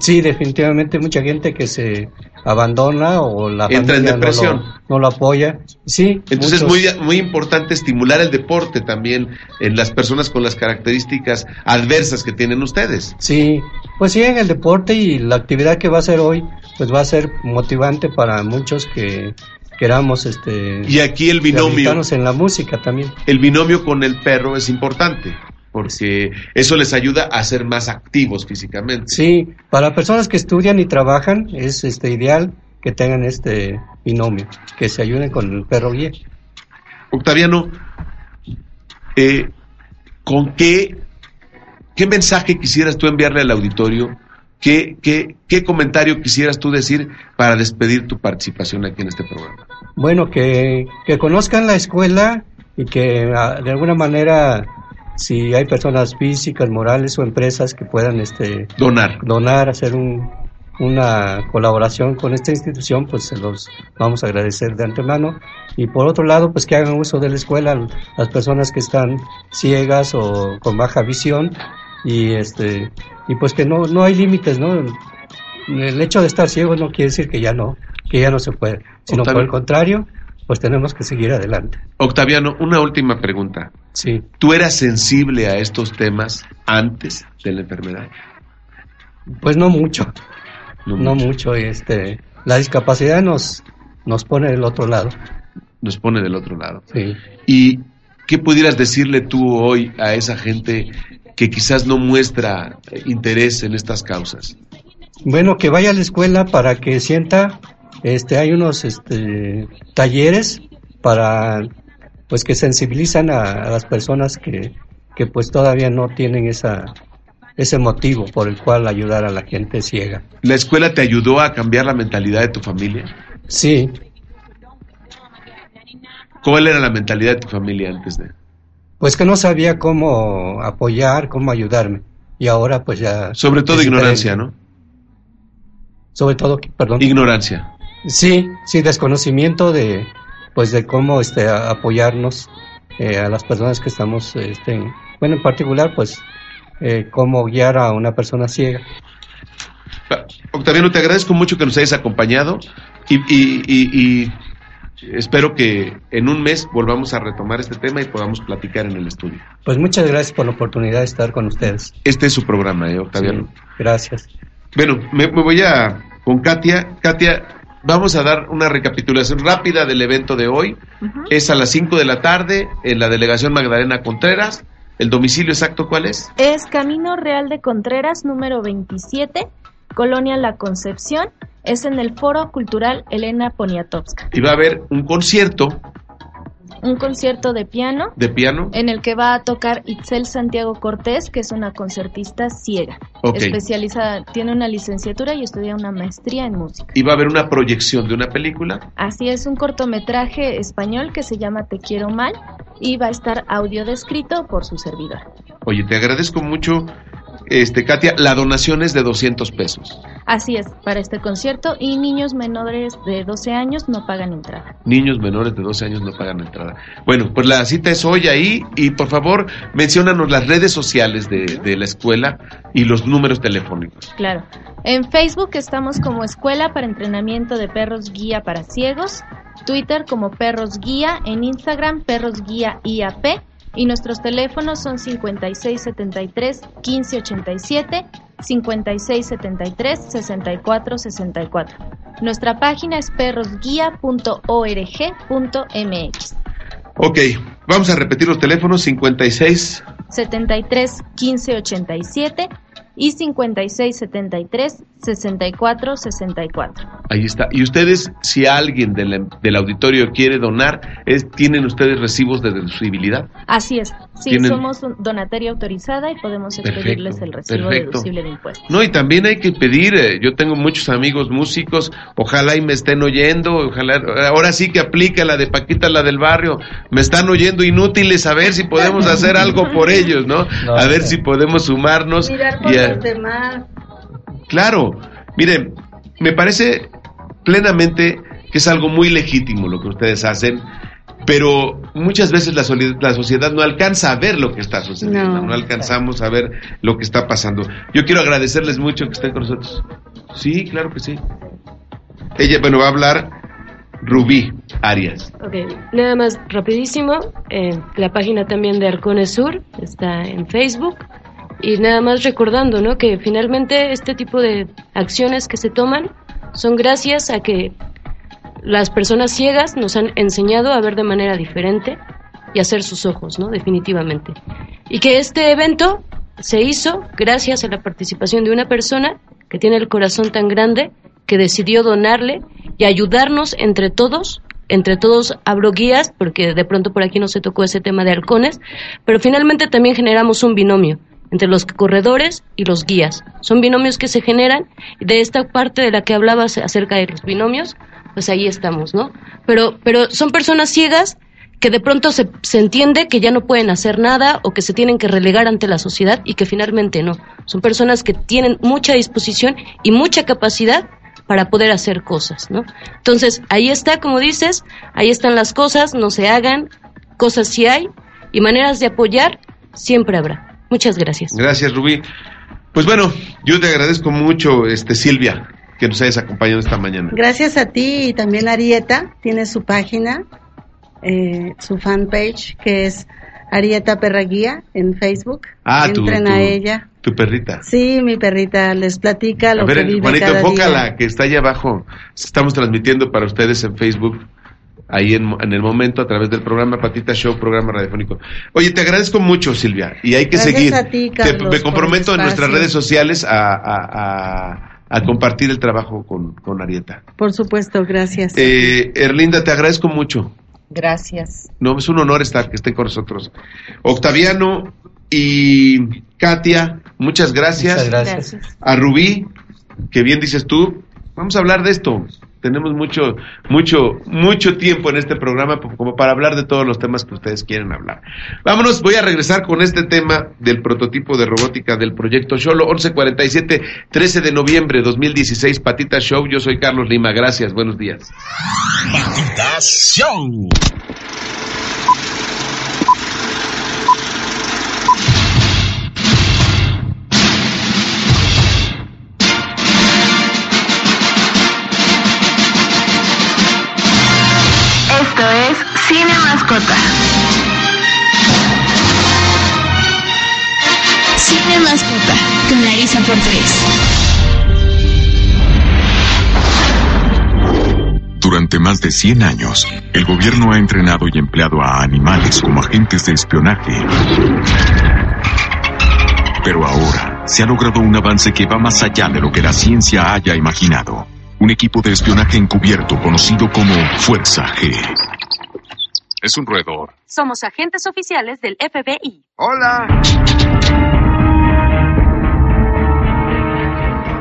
Sí, definitivamente mucha gente que se abandona o la Entra en depresión. No, lo, no lo apoya. Sí, Entonces muchos- es muy, muy importante estimular el deporte también en las personas con las características adversas que tienen ustedes. Sí, pues sí, en el deporte y la actividad que va a ser hoy, pues va a ser motivante para muchos que queramos este Y aquí el binomio, en la música también. el binomio con el perro es importante, porque eso les ayuda a ser más activos físicamente. Sí, para personas que estudian y trabajan es este ideal que tengan este binomio, que se ayuden con el perro guía. Octaviano, eh, ¿con qué, qué mensaje quisieras tú enviarle al auditorio? ¿Qué, qué, ¿Qué comentario quisieras tú decir para despedir tu participación aquí en este programa? Bueno, que, que conozcan la escuela y que ah, de alguna manera, si hay personas físicas, morales o empresas que puedan este, Donar. donar, hacer un, una colaboración con esta institución, pues se los vamos a agradecer de antemano. Y por otro lado, pues que hagan uso de la escuela las personas que están ciegas o con baja visión y este y pues que no no hay límites, ¿no? El hecho de estar ciego no quiere decir que ya no que ya no se puede, sino por el contrario, pues tenemos que seguir adelante. Octaviano, una última pregunta. Sí. ¿Tú eras sensible a estos temas antes de la enfermedad? Pues no mucho. No No mucho, este, la discapacidad nos nos pone del otro lado. Nos pone del otro lado. Sí. ¿Y qué pudieras decirle tú hoy a esa gente que quizás no muestra eh, interés en estas causas? Bueno, que vaya a la escuela para que sienta, este, hay unos este, talleres para, pues que sensibilizan a, a las personas que, que pues todavía no tienen esa, ese motivo por el cual ayudar a la gente ciega. ¿La escuela te ayudó a cambiar la mentalidad de tu familia? Sí, ¿Cuál era la mentalidad de tu familia antes de? Pues que no sabía cómo apoyar, cómo ayudarme. Y ahora pues ya... Sobre todo ignorancia. ¿no? Sobre todo, perdón. Ignorancia. Sí, sí, desconocimiento de, pues, de cómo, este, a- apoyarnos eh, a las personas que estamos, este, en- bueno, en particular, pues, eh, cómo guiar a una persona ciega. Octaviano, te agradezco mucho que nos hayas acompañado y, y- y- y espero que en un mes volvamos a retomar este tema y podamos platicar en el estudio. Pues muchas gracias por la oportunidad de estar con ustedes. Este es su programa, ¿eh, Octaviano? Sí, gracias. Bueno, me, me voy a con Katia. Katia, vamos a dar una recapitulación rápida del evento de hoy. Es a las 5 de la tarde en la delegación Magdalena Contreras. ¿El domicilio exacto cuál es? Es Camino Real de Contreras, número 27, Colonia La Concepción. Es en el Foro Cultural Elena Poniatowska. Y va a haber un concierto Un concierto de piano de piano. en el que va a tocar Itzel Santiago Cortés, que es una concertista ciega. Ok. Especializada, tiene una licenciatura y estudia una maestría en música. Y va a haber una proyección de una película. Así es, un cortometraje español que se llama Te quiero mal y va a estar audio descrito por su servidor. Oye, te agradezco mucho, este, Katia. La donación es de 200 pesos. Así es, para este concierto y niños menores de 12 años no pagan entrada. Niños menores de 12 años no pagan entrada. Bueno, pues la cita es hoy ahí y por favor menciónanos las redes sociales de, de la escuela y los números telefónicos. Claro. En Facebook estamos como Escuela para Entrenamiento de Perros Guía para Ciegos, Twitter como Perros Guía, en Instagram Perros Guía IAP y nuestros teléfonos son 5673 1587, 5673 6464. Nuestra página es perrosguía.org.mx. Ok, Vamos a repetir los teléfonos 56 73 15 87 y 56 73 64 64. Ahí está. Y ustedes, si alguien del, del auditorio quiere donar, es, ¿tienen ustedes recibos de deducibilidad? Así es. Sí, ¿Tienen- somos donataria autorizada y podemos expedirles el recibo perfecto. deducible de impuestos. No, y también hay que pedir, eh, yo tengo muchos amigos músicos, ojalá y me estén oyendo, ojalá, ahora sí que aplica la de Paquita, la del barrio, me están oyendo inútiles, a ver si podemos hacer algo por ellos, ¿no? No, A ver no. si podemos sumarnos. Mirar y a- los demás. Claro, miren, me parece plenamente que es algo muy legítimo lo que ustedes hacen, pero muchas veces la, sociedad no alcanza a ver lo que está sucediendo, no, No. alcanzamos a ver lo que está pasando. Yo quiero agradecerles mucho que estén con nosotros. Sí, claro que sí. Ella, bueno, va a hablar Rubí Arias. Ok, nada más rapidísimo, eh, la página también de Arcones Sur está en Facebook y nada más recordando, ¿no? Que finalmente este tipo de acciones que se toman son gracias a que las personas ciegas nos han enseñado a ver de manera diferente y hacer sus ojos, ¿no? Definitivamente. Y que este evento se hizo gracias a la participación de una persona que tiene el corazón tan grande que decidió donarle y ayudarnos entre todos. Entre todos abro guías, porque de pronto por aquí no se tocó ese tema de halcones, pero finalmente también generamos un binomio entre los corredores y los guías. Son binomios que se generan de esta parte de la que hablabas acerca de los binomios, pues ahí estamos, ¿no? Pero, pero son personas ciegas que de pronto se, se entiende que ya no pueden hacer nada o que se tienen que relegar ante la sociedad y que finalmente no. Son personas que tienen mucha disposición y mucha capacidad para poder hacer cosas, ¿no? Entonces, ahí está, como dices, ahí están las cosas, no se hagan, cosas sí hay y maneras de apoyar siempre habrá. Muchas gracias. Gracias, Rubí. Pues bueno, yo te agradezco mucho, este Silvia, que nos hayas acompañado esta mañana. Gracias a ti y también Arieta tiene su página, eh, su fanpage que es Arieta Perraguía en Facebook. Ah, tu- Entren tu- a ella. Tu perrita. Sí, mi perrita les platica lo A que ver, vive Juanito, cada enfócala, día. que está allá abajo. Estamos transmitiendo para ustedes en Facebook, ahí en, en el momento, a través del programa Patita Show, programa radiofónico. Oye, te agradezco mucho, Silvia, y hay que Gracias seguir. a ti, Te- Carlos, me por comprometo en nuestras redes sociales a, a- a- a compartir el trabajo con, con Arieta. Por supuesto, gracias. Eh, Erlinda, te agradezco mucho. Gracias. No, es un honor estar que estén con nosotros. Octaviano y Katia, muchas gracias. Muchas gracias. A Rubí, que bien dices tú, vamos a hablar de esto. Tenemos mucho, mucho, mucho tiempo en este programa como para hablar de todos los temas que ustedes quieren hablar. Vámonos, voy a regresar con este tema del prototipo de robótica del proyecto Sholo 1147, 13 de noviembre 2016, Patita Show. Yo soy Carlos Lima, gracias, buenos días. Patita Show. Mascota. Cine Mascota con Larisa Portres. Durante más de 100 años, el gobierno ha entrenado y empleado a animales como agentes de espionaje. Pero ahora se ha logrado un avance que va más allá de lo que la ciencia haya imaginado. Un equipo de espionaje encubierto conocido como Fuerza G. Es un roedor. Somos agentes oficiales del FBI. Hola.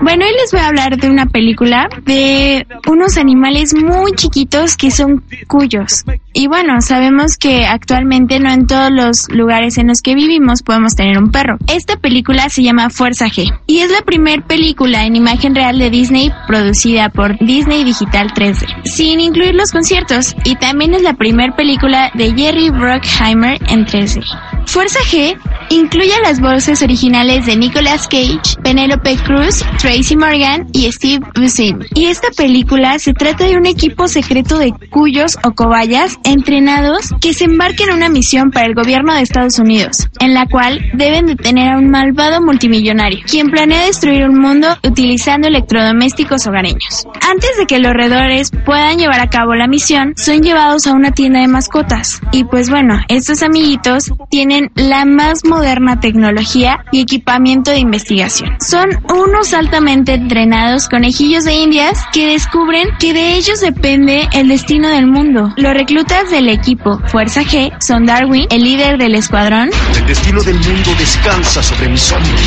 Bueno, hoy les voy a hablar de una película de unos animales muy chiquitos que son cuyos. Y bueno, sabemos que actualmente no en todos los lugares en los que vivimos podemos tener un perro. Esta película se llama Fuerza G y es la primer película en imagen real de Disney producida por Disney Digital 3D, sin incluir los conciertos. Y también es la primer película de Jerry Bruckheimer en 3D. Fuerza G Incluye las voces originales de Nicolas Cage, Penelope Cruz, Tracy Morgan y Steve Buscemi. Y esta película se trata de un equipo secreto de cuyos o cobayas entrenados que se embarcan en una misión para el gobierno de Estados Unidos, en la cual deben detener a un malvado multimillonario, quien planea destruir un mundo utilizando electrodomésticos hogareños. Antes de que los redores puedan llevar a cabo la misión, son llevados a una tienda de mascotas. Y pues bueno, estos amiguitos tienen la más moderna tecnología y equipamiento de investigación. Son unos altamente entrenados conejillos de indias que descubren que de ellos depende el destino del mundo. Los reclutas del equipo Fuerza G son Darwin, el líder del escuadrón, El destino del mundo descansa sobre mis hombros.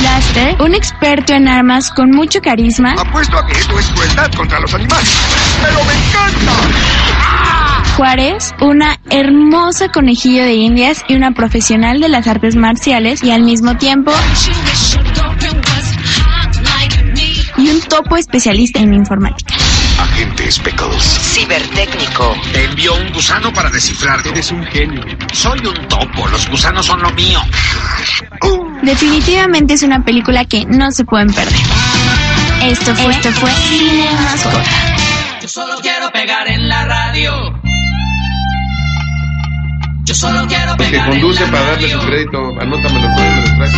Blaster, un experto en armas con mucho carisma, Apuesto a que esto es crueldad contra los animales. ¡Pero me encanta! Juárez, una hermosa conejillo de indias y una profesional de las artes marciales y al mismo tiempo y un topo especialista en informática. Agente Speckles. Cibertécnico. Te envió un gusano para descifrarlo. Eres un genio. Soy un topo. Los gusanos son lo mío. Definitivamente es una película que no se pueden perder. Esto fue, esto fue Cine Mascota. Yo solo quiero pegar en la radio. Yo solo quiero El que pegar en conduce la para darle su crédito, anótamelo, me lo traes.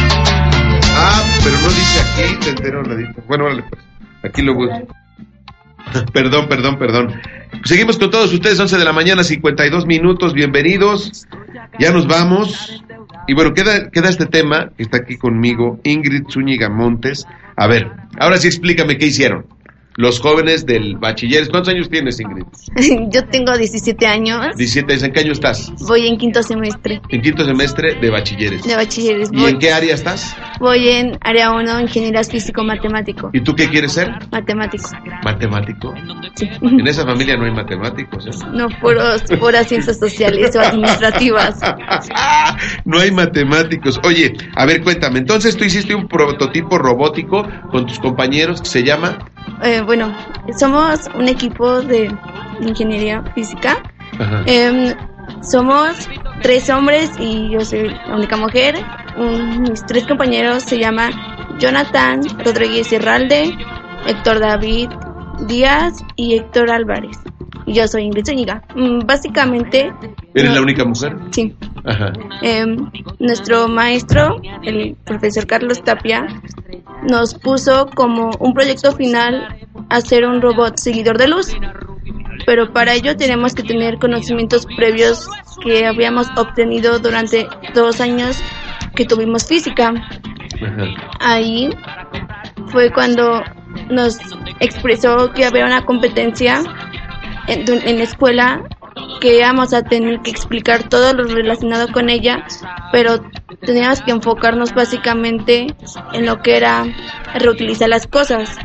Ah, pero no dice aquí, te entero, ladito. Bueno, órale, pues. Aquí lo busco. Perdón, perdón, perdón. Seguimos con todos ustedes, 11 de la mañana, 52 minutos, bienvenidos. Ya nos vamos. Y bueno, queda, queda este tema que está aquí conmigo, Ingrid Zúñiga Montes. A ver, ahora sí explícame qué hicieron. Los jóvenes del bachilleres. ¿Cuántos años tienes, Ingrid? Yo tengo 17 años, 17. ¿En qué año estás? voy en quinto semestre En quinto semestre de bachilleres. de bachilleres. ¿Y Voy, en qué área estás? Voy en área 1, ingeniería físico-matemático. ¿Y tú qué quieres ser? Matemático. ¿Matemático? En esa familia no hay matemáticos, ¿eh? No, puros, puras ciencias sociales o administrativas. No hay matemáticos. Oye, a ver, cuéntame. Entonces tú hiciste un prototipo robótico con tus compañeros que se llama. Eh, bueno, somos un equipo de ingeniería física. Ajá. Somos tres hombres y yo soy la única mujer. Um, mis tres compañeros se llaman Jonathan Rodríguez Herralde, Héctor David Díaz y Héctor Álvarez. Y yo soy Ingrid Zúñiga. Mm, básicamente, ¿Eres no- la única mujer? sí. Ajá. Em, nuestro maestro, el profesor Carlos Tapia, nos puso como un proyecto final hacer un robot seguidor de luz. Pero para ello tenemos que tener conocimientos previos que habíamos obtenido durante dos años que tuvimos física. Ajá. Ahí fue cuando nos expresó que había una competencia en, en la escuela que íbamos a tener que explicar todo lo relacionado con ella, pero teníamos que enfocarnos básicamente en lo que era reutilizar las cosas.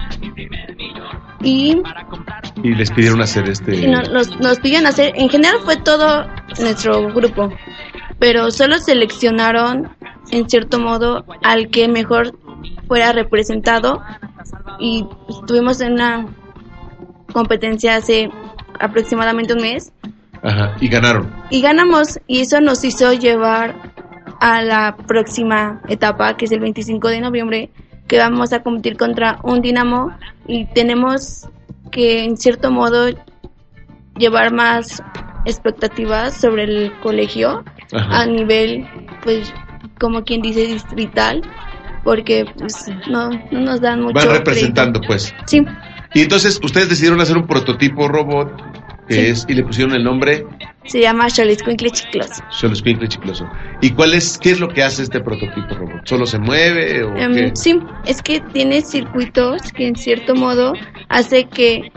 Y Y les pidieron hacer este. no- nos, nos pidieron hacer, en general fue todo nuestro grupo, pero solo seleccionaron en cierto modo al que mejor fuera representado y estuvimos en una competencia hace aproximadamente un mes Ajá. Y ganaron. y ganamos y eso nos hizo llevar a la próxima etapa que es el 25 de noviembre que vamos a competir contra un Dinamo y tenemos que en cierto modo llevar más expectativas sobre el colegio Ajá. a nivel pues como quien dice distrital porque pues no, no nos dan mucho Van representando, crédito. pues. sí Y entonces ustedes decidieron hacer un prototipo robot que Sí. es y le pusieron el nombre se llama Xolescuincle Chicloso Xoloscuincle Chicloso. ¿Y cuál es qué es lo que hace este prototipo robot? ¿Solo se mueve o qué? sí, es que tiene circuitos que en cierto modo hace que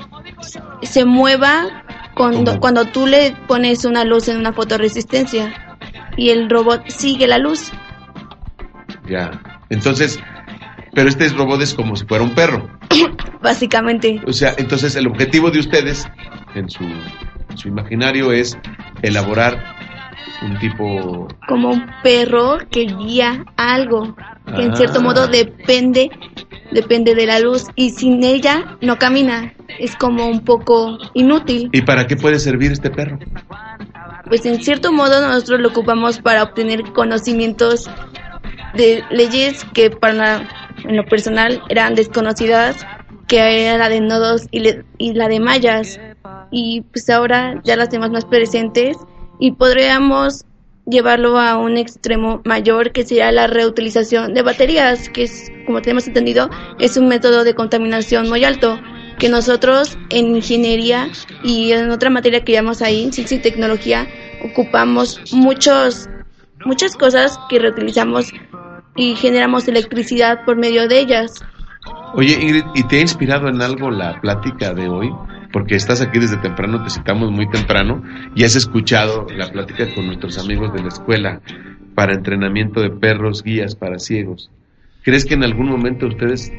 se mueva cuando, ¿Cómo? cuando tú le pones una luz en una fotoresistencia y el robot sigue la luz. Ya. Entonces, pero este robot es como si fuera un perro. Básicamente, O sea, entonces el objetivo de ustedes en su, en su imaginario es elaborar un tipo como un perro que guía algo que en Ah. cierto modo depende depende de la luz y sin ella no camina. Es como un poco inútil. ¿Y para qué puede servir este perro? pues en cierto modo nosotros lo ocupamos para obtener conocimientos de leyes que para en lo personal eran desconocidas, que era la de nodos y, y la de mallas. Y pues ahora ya las tenemos más presentes y podríamos llevarlo a un extremo mayor que sería la reutilización de baterías, que es, como tenemos entendido, es un método de contaminación muy alto que nosotros en ingeniería y en otra materia que llamamos ahí, ciencia y tecnología, ocupamos muchos, muchas cosas que reutilizamos y generamos electricidad por medio de ellas. Oye, Ingrid, ¿y te ha inspirado en algo la plática de hoy? Porque estás aquí desde temprano, te citamos muy temprano y has escuchado la plática con nuestros amigos de la escuela para entrenamiento de perros guías para ciegos. ¿Crees que en algún momento ustedes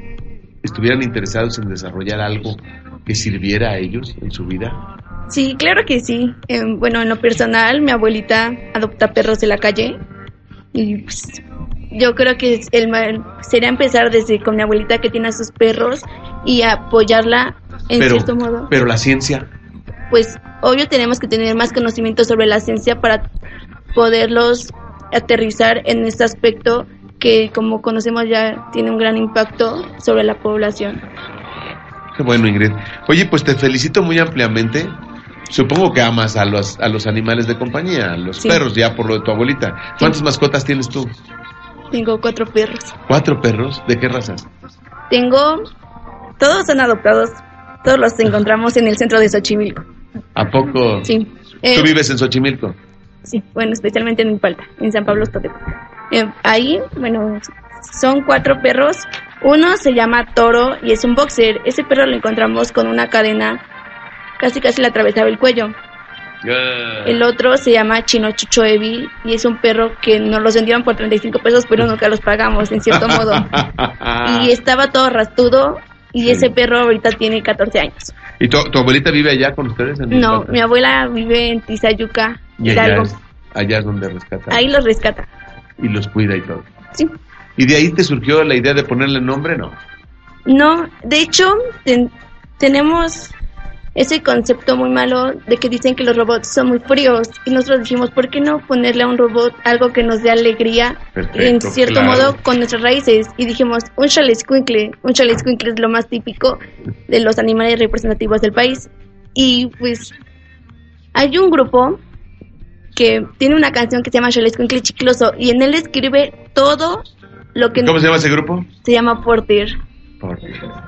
estuvieran interesados en desarrollar algo que sirviera a ellos en su vida? Sí, claro que sí. Eh, bueno, en lo personal, mi abuelita adopta perros de la calle y pues, yo creo que el, sería empezar desde con mi abuelita que tiene a sus perros y apoyarla en cierto modo. Pero la ciencia. Pues obvio tenemos que tener más conocimiento sobre la ciencia para poderlos aterrizar en este aspecto que como conocemos ya tiene un gran impacto sobre la población. Qué bueno, Ingrid. Oye, pues te felicito muy ampliamente. Supongo que amas a los, a los animales de compañía, los perros, ya por lo de tu abuelita. ¿Cuántas mascotas tienes tú? Tengo cuatro perros. ¿Cuatro perros? ¿De qué raza? Tengo, todos son adoptados, todos los encontramos en el centro de Xochimilco. ¿A poco? Sí. ¿Tú Eh, vives en Xochimilco? Sí, bueno, especialmente en Palta, en San Pablo Totep. Eh, ahí, bueno, son cuatro perros. Uno se llama Toro y es un boxer. Ese perro lo encontramos con una cadena, casi casi le atravesaba el cuello. El otro se llama Chino Chucho Evil y es un perro que nos los vendieron por 35 pesos, pero nunca los pagamos, en cierto modo. Y estaba todo rastudo y ese perro ahorita tiene 14 años. ¿Y tu, tu abuelita vive allá con ustedes? En No, mi abuela vive en Tizayuca, Y allá es, allá es donde rescata. Ahí los rescata. Y los cuida y todo. Sí. ¿Y de ahí te surgió la idea de ponerle nombre? No. No, de hecho, ten- tenemos ese concepto muy malo de que dicen que los robots son muy fríos y nosotros dijimos, ¿por qué no ponerle a un robot algo que nos dé alegría Perfecto, en cierto claro. modo con nuestras raíces? Y dijimos, un chalescuincle, un chalescuincle es lo más típico de los animales representativos del país. Y pues hay un grupo que tiene una canción que se llama Chalescuincle Chicloso y en él escribe todo lo que ¿Cómo se llama ese grupo? se llama Portir.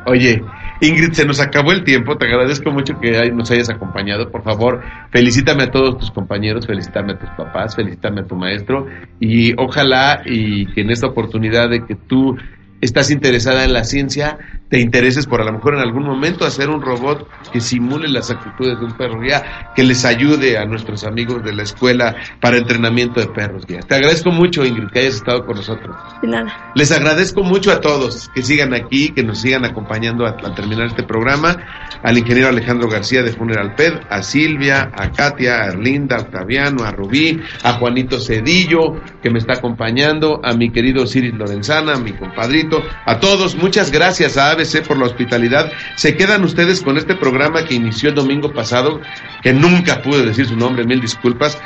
Oye, Ingrid, se nos acabó el tiempo. Te agradezco mucho que nos hayas acompañado. Por favor, felicítame a todos tus compañeros, felicítame a tus papás, felicítame a tu maestro y ojalá y que en esta oportunidad de que tú estás interesada en la ciencia, te intereses por a lo mejor en algún momento hacer un robot que simule las actitudes de un perro guía, que les ayude a nuestros amigos de la escuela para entrenamiento de perros guía. Te agradezco mucho, Ingrid, que hayas estado con nosotros. De nada. Les agradezco mucho a todos que sigan aquí, que nos sigan acompañando al terminar este programa, al ingeniero Alejandro García de Funeral Ped, a Silvia, a Katia, a Erlinda, a Octaviano, a Rubí, a Juanito Cedillo, que me está acompañando, a mi querido Ciris Lorenzana, a mi compadrito, a todos, muchas gracias a ABC por la hospitalidad. Se quedan ustedes con este programa que inició el domingo pasado, que nunca pude decir su nombre, mil disculpas.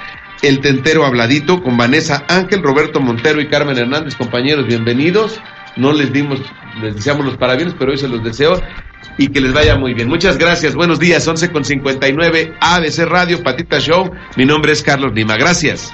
El Tentero Habladito con Vanessa Ángel, Roberto Montero y Carmen Hernández, compañeros, bienvenidos. No les dimos, les deseamos los parabienes, pero hoy se los deseo y que les vaya muy bien. Muchas gracias, buenos días, 11 con 59, ABC Radio, Patita Show. Mi nombre es Carlos Lima, gracias.